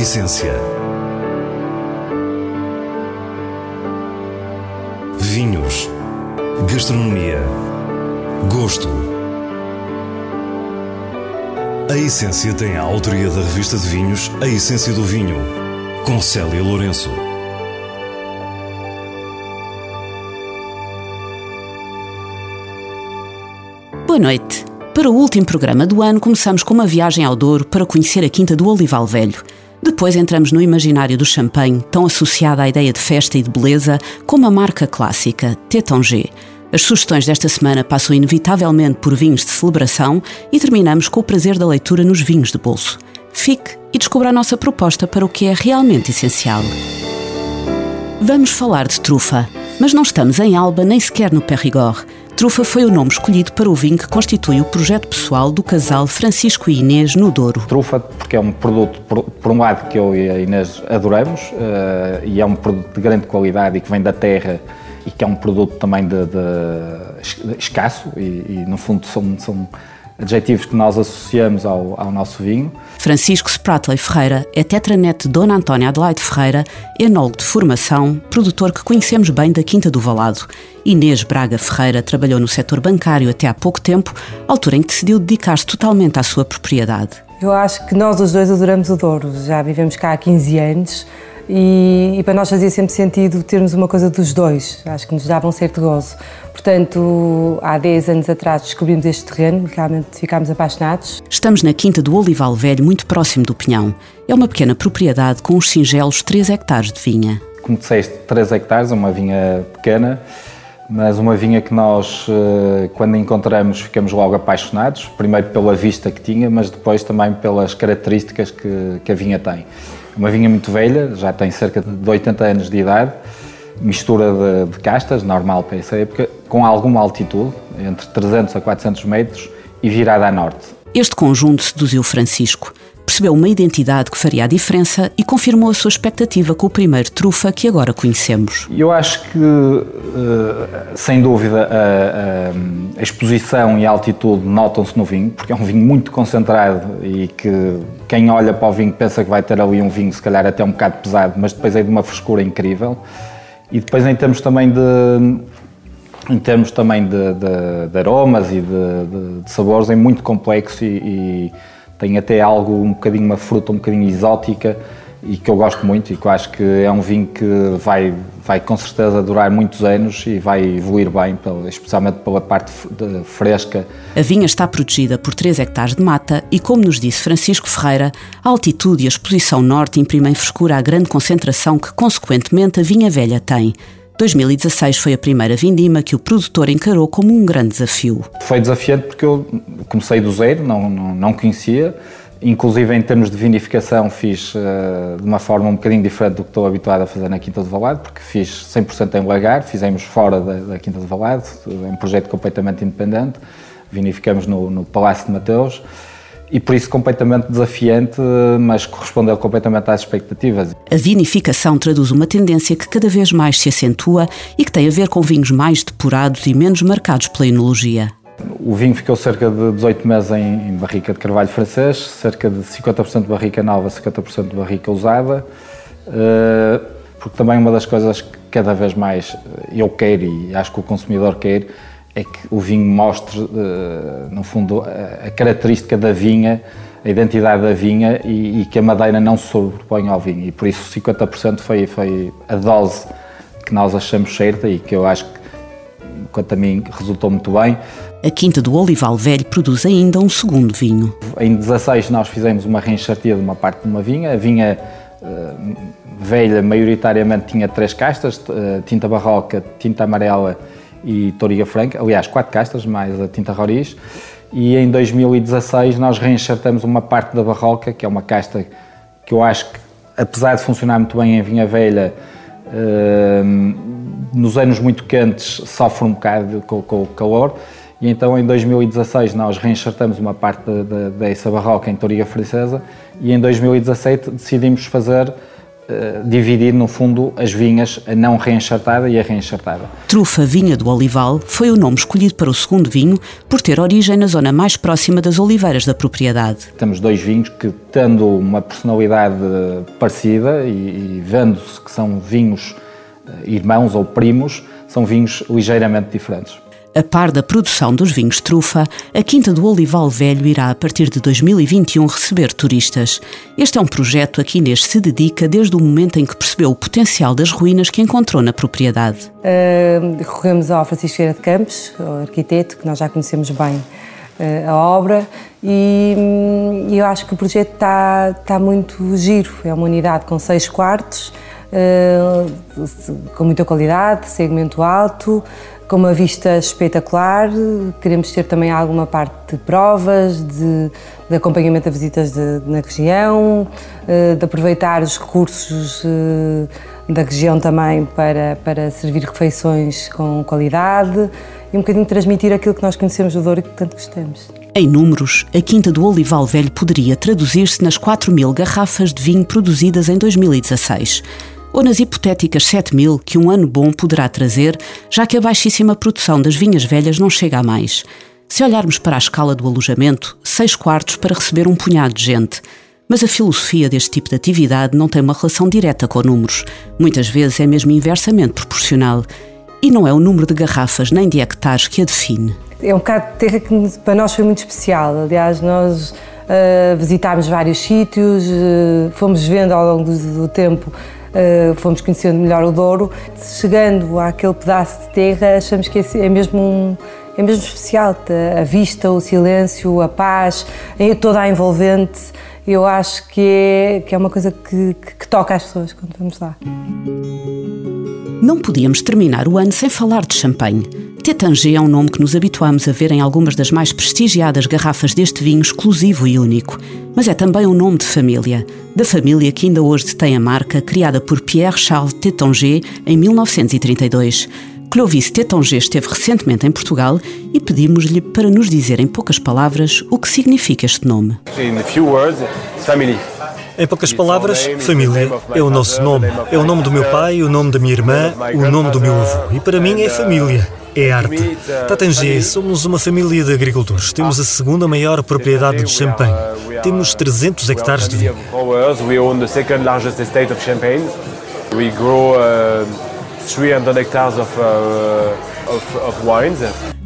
essência. Vinhos. Gastronomia. Gosto. A Essência tem a autoria da revista de vinhos A Essência do Vinho, com Célia Lourenço. Boa noite. Para o último programa do ano, começamos com uma viagem ao Douro para conhecer a Quinta do Olival Velho. Depois entramos no imaginário do champanhe, tão associado à ideia de festa e de beleza, como a marca clássica, Tétanger. As sugestões desta semana passam inevitavelmente por vinhos de celebração e terminamos com o prazer da leitura nos vinhos de bolso. Fique e descubra a nossa proposta para o que é realmente essencial. Vamos falar de trufa, mas não estamos em Alba nem sequer no Périgord. Trufa foi o nome escolhido para o vinho que constitui o projeto pessoal do casal Francisco e Inês no Douro. Trufa, porque é um produto, por, por um lado, que eu e a Inês adoramos, uh, e é um produto de grande qualidade e que vem da terra e que é um produto também de, de escasso e, e, no fundo são, são adjetivos que nós associamos ao, ao nosso vinho. Francisco Spratley Ferreira é tetranet de Dona Antónia Adelaide Ferreira, enólogo de formação, produtor que conhecemos bem da Quinta do Valado. Inês Braga Ferreira trabalhou no setor bancário até há pouco tempo, altura em que decidiu dedicar-se totalmente à sua propriedade. Eu acho que nós os dois adoramos o Douro, já vivemos cá há 15 anos e, e, para nós fazia sempre sentido termos uma coisa dos dois, acho que nos dava um certo gozo. Portanto, há 10 anos atrás descobrimos este terreno e realmente ficámos apaixonados. Estamos na Quinta do Olival Velho, muito próximo do Pinhão. É uma pequena propriedade com uns singelos 3 hectares de vinha. Como disseste, 3 hectares, é uma vinha pequena, mas uma vinha que nós, eh, quando encontramos, ficamos logo apaixonados. Primeiro pela vista que tinha, mas depois também pelas características que, que a vinha tem. Uma vinha muito velha, já tem cerca de 80 anos de idade, mistura de, de castas, normal para essa época, com alguma altitude, entre 300 a 400 metros, e virada a norte. Este conjunto seduziu Francisco. Percebeu uma identidade que faria a diferença e confirmou a sua expectativa com o primeiro trufa que agora conhecemos. Eu acho que, eh, sem dúvida, a, a exposição e a altitude notam-se no vinho, porque é um vinho muito concentrado e que quem olha para o vinho pensa que vai ter ali um vinho, se calhar até um bocado pesado, mas depois é de uma frescura incrível. E depois, em termos também de, em termos também de, de, de aromas e de, de, sabores, é muito complexo e, e, tem até algo, um bocadinho, uma fruta um bocadinho exótica e que eu gosto muito e que eu acho que é um vinho que vai, vai com certeza durar muitos anos e vai evoluir bem, especialmente pela parte fresca. A vinha está protegida por 3 hectares de mata e, como nos disse Francisco Ferreira, a altitude e a exposição norte imprimem frescura à grande concentração que, consequentemente, a vinha velha tem. 2016 foi a primeira vindima que o produtor encarou como um grande desafio. Foi desafiante porque eu comecei do zero, não, não, não conhecia, inclusive em termos de vinificação fiz uh, de uma forma um bocadinho diferente do que estou habituado a fazer na Quinta do Valado, porque fiz 100% em lagar, fizemos fora da, da Quinta do Valado, um projeto completamente independente, vinificamos no, no Palácio de Mateus, e por isso completamente desafiante, mas correspondeu completamente às expectativas. A vinificação traduz uma tendência que cada vez mais se acentua e que tem a ver com vinhos mais depurados e menos marcados pela enologia. O vinho ficou cerca de 18 meses em, barrica de carvalho francês, cerca de 50% de barrica nova, 50% de barrica usada, eh, porque também uma das coisas que cada vez mais eu quero e acho que o consumidor quer é que o vinho mostre, eh, no fundo, a característica da vinha, a identidade da vinha e, e que a madeira não se sobrepõe ao vinho. E por isso 50% foi, foi a dose que nós achamos certa e que eu acho que, quanto a mim, resultou muito bem. A Quinta do Olival Velho produz ainda um segundo vinho. Em 16 nós fizemos uma reenchartia de uma parte de uma vinha. A vinha uh, velha, maioritariamente, tinha três castas, uh, tinta barroca, tinta amarela e Toriga Franca, aliás, quatro castas, mais a tinta Roriz. E em 2016 nós reenxertamos uma parte da barroca, que é uma casta que eu acho que, apesar de funcionar muito bem em vinha velha, uh, nos anos muito quentes sofre um bocado com, com, o calor. E então em 2016 nós reenxertamos uma parte de, de, dessa barroca em Toriga Francesa e em 2017 decidimos fazer uh, dividir, no fundo, as vinhas, a não reenchartada e a reenchartada. Trufa Vinha do Olival foi o nome escolhido para o segundo vinho por ter origem na zona mais próxima das oliveiras da propriedade. Temos dois vinhos que, tendo uma personalidade parecida e, e vendo-se que são vinhos irmãos ou primos, são vinhos ligeiramente diferentes. A par da produção dos vinhos trufa, a Quinta do Olival Velho irá, a partir de 2021, receber turistas. Este é um projeto a que Inês se dedica desde o momento em que percebeu o potencial das ruínas que encontrou na propriedade. Uh, recorremos ao Francisco Feira de Campos, o arquiteto, que nós já conhecemos bem uh, a obra, e hum, eu acho que o projeto está, está muito giro. É uma unidade com seis quartos, uh, com muita qualidade, segmento alto, com uma vista espetacular. Queremos ter também alguma parte de provas, de, de acompanhamento a visitas de, na região, eh, de aproveitar os recursos eh, da região também para, para servir refeições com qualidade e um bocadinho transmitir aquilo que nós conhecemos do Douro e que tanto gostamos. Em números, a Quinta do Olival Velho poderia traduzir-se nas 4 mil garrafas de vinho produzidas em 2016 ou nas hipotéticas 7 mil que um ano bom poderá trazer, já que a baixíssima produção das vinhas velhas não chega a mais. Se olharmos para a escala do alojamento, seis quartos para receber um punhado de gente. Mas a filosofia deste tipo de atividade não tem uma relação direta com números. Muitas vezes é mesmo inversamente proporcional. E não é o número de garrafas nem de hectares que a define. É um bocado de terra que para nós foi muito especial. Aliás, nós uh, visitámos vários sítios, uh, fomos vendo ao longo do, do tempo uh, fomos conhecendo melhor o Douro. Chegando àquele pedaço de terra, achamos que é mesmo um, é mesmo especial. A vista, o silêncio, a paz, toda a envolvente. Eu acho que é, que é uma coisa que, que, que toca as pessoas quando vamos lá. Não podíamos terminar o ano sem falar de champanhe. Tétanger é um nome que nos habituamos a ver em algumas das mais prestigiadas garrafas deste vinho exclusivo e único, mas é também um nome de família, da família que ainda hoje detém a marca criada por Pierre Charles Tétanger em 1932. Clovis Tétanger esteve recentemente em Portugal e pedimos-lhe para nos dizer em poucas palavras o que significa este nome. Em poucas palavras, família é o nosso nome. É o nome do meu pai, o nome da minha irmã, o nome do meu avô. E para mim é família é arte. Tatenger, somos uma família de agricultores. Temos a segunda maior propriedade de champanhe. Temos 300 hectares de vinho. We grow 300 hectares of, uh, of, of wines.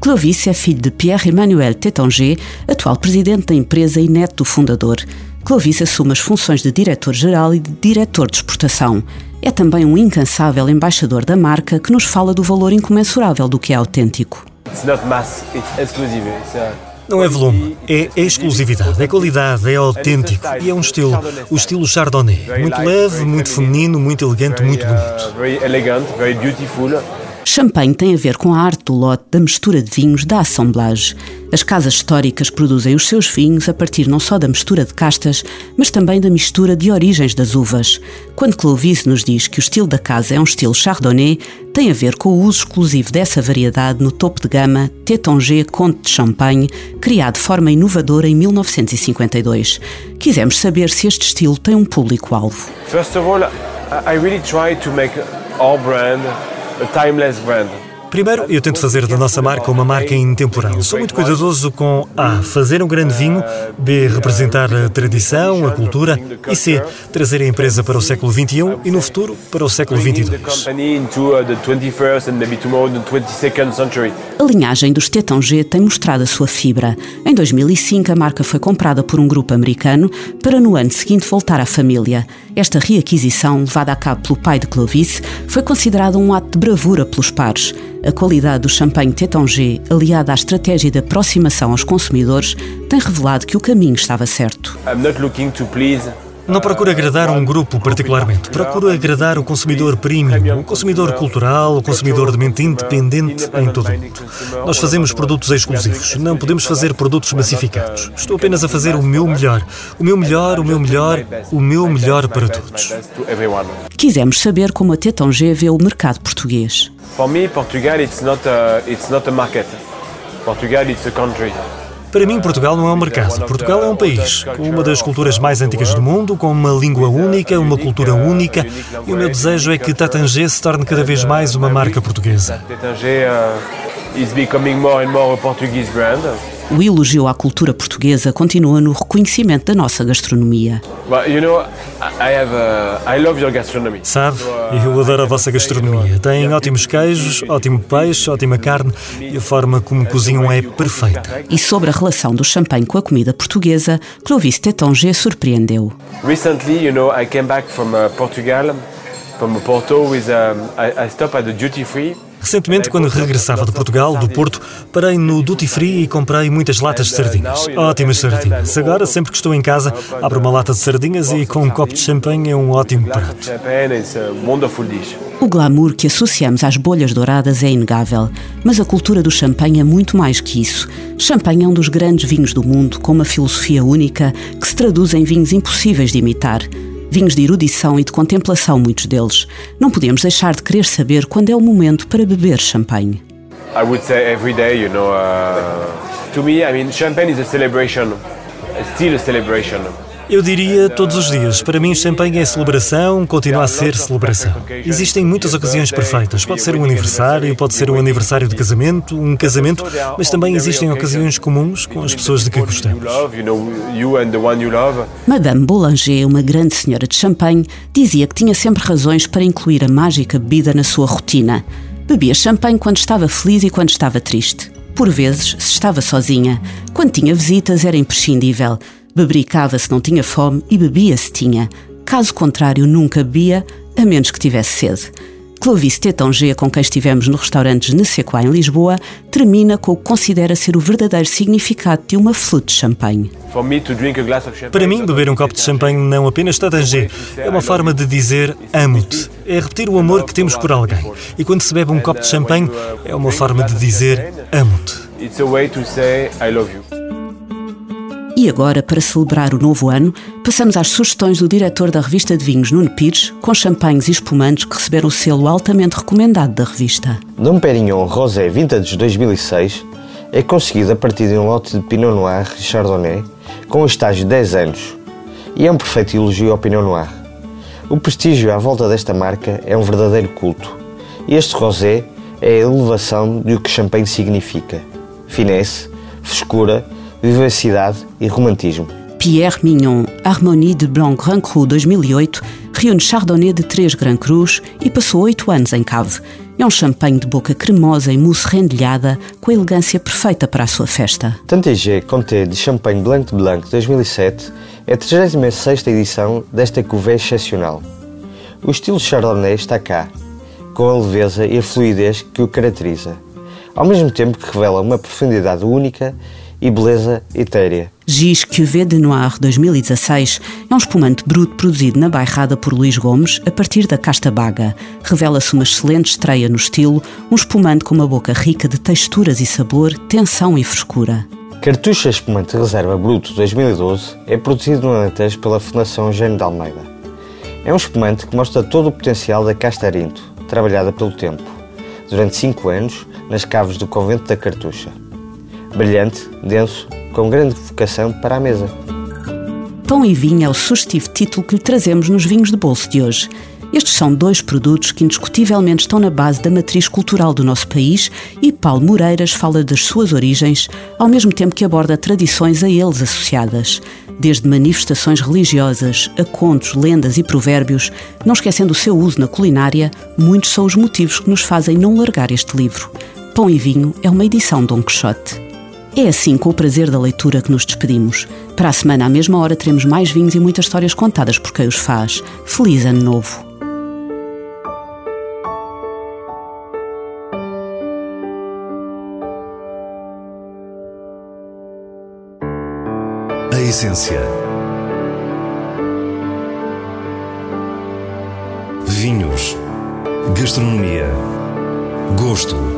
Clovis é filho de Pierre-Emmanuel Tétanger, atual presidente da empresa e neto do fundador. Clovis assume as funções de diretor-geral e de diretor de exportação. É também um incansável embaixador da marca que nos fala do valor incomensurável do que é autêntico. Não é volume, é, é exclusividade, é qualidade, é autêntico e é um estilo, o estilo Chardonnay. Muito leve, muito feminino, muito elegante, muito bonito. Champagne tem a ver com a arte do lote da mistura de vinhos da assemblage. As casas históricas produzem os seus vinhos a partir não só da mistura de castas, mas também da mistura de origens das uvas. Quando Clovis nos diz que o estilo da casa é um estilo Chardonnay, tem a ver com o uso exclusivo dessa variedade no topo de gama Tétanger Comte de Champagne, criado de forma inovadora em 1952. Quisemos saber se este estilo tem um público-alvo. First of all, I really try to make our brand a timeless brand. Primeiro, eu tento fazer da nossa marca uma marca intemporal. Sou muito cuidadoso com A. Fazer um grande vinho, B. Representar a tradição, a cultura e C. Trazer a empresa para o século XXI e no futuro para o século XXII. A linhagem dos Tétanger tem mostrado a sua fibra. Em 2005, a marca foi comprada por um grupo americano para no ano seguinte voltar à família. Esta reaquisição, levada a cabo pelo pai de Clovis, foi considerada um ato de bravura pelos pares. A qualidade do champanhe Tétanger, aliada à estratégia de aproximação aos consumidores, tem revelado que o caminho estava certo. Não procuro agradar um grupo particularmente. Procuro agradar o consumidor premium, o consumidor cultural, o consumidor de mente independente em todo o mundo. Nós fazemos produtos exclusivos. Não podemos fazer produtos massificados. Estou apenas a fazer o meu melhor. O meu melhor, o meu melhor, o meu melhor para todos. Quisemos saber como a Tétanger vê o mercado português. For me, Portugal it's not a, it's not a market. Portugal it's a country. Para mim, Portugal não é uma casa. Portugal é um país, com uma das culturas mais antigas do mundo, com uma língua única, uma cultura única, e o meu desejo é que Tatange se torne cada vez mais uma marca portuguesa. Tatange uh, is becoming more and more a Portuguese brand. O elogio à cultura portuguesa continua no reconhecimento da nossa gastronomia. Sabe, eu adoro a vossa gastronomia. Tem ótimos queijos, ótimo peixe, ótima carne e a forma como cozinham é perfeita. E sobre a relação do champanhe com a comida portuguesa, Clovis Tétanger surpreendeu. Recently, you know, I came back from uh, Portugal, from Porto with um, I, I stopped at the duty free Recentemente, quando regressava de Portugal, do Porto, parei no Duty Free e comprei muitas latas de sardinhas. Ótimas sardinhas. Agora, sempre que estou em casa, abro uma lata de sardinhas e com um copo de champanhe é um ótimo prato. O glamour que associamos às bolhas douradas é inegável, mas a cultura do champanhe é muito mais que isso. Champanhe é um dos grandes vinhos do mundo, com uma filosofia única que se traduz em vinhos impossíveis de imitar vinhos de erudição e de contemplação, muitos deles. Não podemos deixar de querer saber quando é o momento para beber champanhe. I would say every day, you know. Uh, to me, I mean, champagne is a celebration, still a celebration. Eu diria todos os dias. Para mim, champanhe é celebração, continua a ser celebração. Existem muitas ocasiões perfeitas. Pode ser um aniversário, pode ser um aniversário de casamento, um casamento, mas também existem ocasiões comuns com as pessoas de que gostamos. Madame Boulanger, uma grande senhora de champanhe, dizia que tinha sempre razões para incluir a mágica bebida na sua rotina. Bebia champanhe quando estava feliz e quando estava triste. Por vezes, se estava sozinha. Quando tinha visitas, era imprescindível. Bebericava se não tinha fome e bebia se tinha. Caso contrário, nunca bebia, a menos que tivesse sede. Clovis Tétanger, com quem estivemos no restaurante Genesequá em Lisboa, termina com o que considera ser o verdadeiro significado de uma flute de champanhe. Para mim, beber um copo de champanhe não apenas Tétanger, é uma forma de dizer amo-te. É repetir o amor que temos por alguém. E quando se bebe um copo de champanhe, é uma forma de dizer amo-te. E agora, para celebrar o novo ano, passamos às sugestões do diretor da revista de vinhos, Nuno Pires, com champanhes e espumantes que receberam o selo altamente recomendado da revista. Dom Perignon Rosé Vintage 2006 é conseguido a partir de um lote de Pinot Noir e Chardonnay com um estágio de 10 anos e é um perfeito elogio ao Pinot Noir. O prestígio à volta desta marca é um verdadeiro culto e este rosé é a elevação do que champanhe significa: finesse, frescura vivacidade e romantismo. Pierre Mignon, Harmonie de Blanc Grand Cru 2008, reúne Chardonnay de 3 Grand Crus e passou 8 anos em Cave. É um champanhe de boca cremosa e mousse rendilhada, com a elegância perfeita para a sua festa. Tantegé Comté de Champagne Blanc de Blanc 2007 é a 36 edição desta cuvée excepcional. O estilo Chardonnay está cá, com a leveza e a fluidez que o caracteriza, ao mesmo tempo que revela uma profundidade única e beleza etérea. Gis Cuvée de Noir 2016 é um espumante bruto produzido na bairrada por Luís Gomes a partir da casta baga. Revela-se uma excelente estreia no estilo, um espumante com uma boca rica de texturas e sabor, tensão e frescura. Cartucha Espumante Reserva Bruto 2012 é produzido no Alentejo pela Fundação Gênio de Almeida. É um espumante que mostra todo o potencial da casta arinto, trabalhada pelo tempo, durante 5 anos nas caves do Convento da Cartucha brilhante, denso, com grande vocação para a mesa. Pão e vinho é o sugestivo título que lhe trazemos nos vinhos de bolso de hoje. Estes são dois produtos que indiscutivelmente estão na base da matriz cultural do nosso país e Paulo Moreiras fala das suas origens, ao mesmo tempo que aborda tradições a eles associadas. Desde manifestações religiosas a contos, lendas e provérbios, não esquecendo o seu uso na culinária, muitos são os motivos que nos fazem não largar este livro. Pão e Vinho é uma edição Dom Quixote. É assim, com o prazer da leitura, que nos despedimos. Para a semana, à mesma hora, teremos mais vinhos e muitas histórias contadas por quem os faz. Feliz Ano Novo! A essência. Vinhos. Gastronomia. Gosto.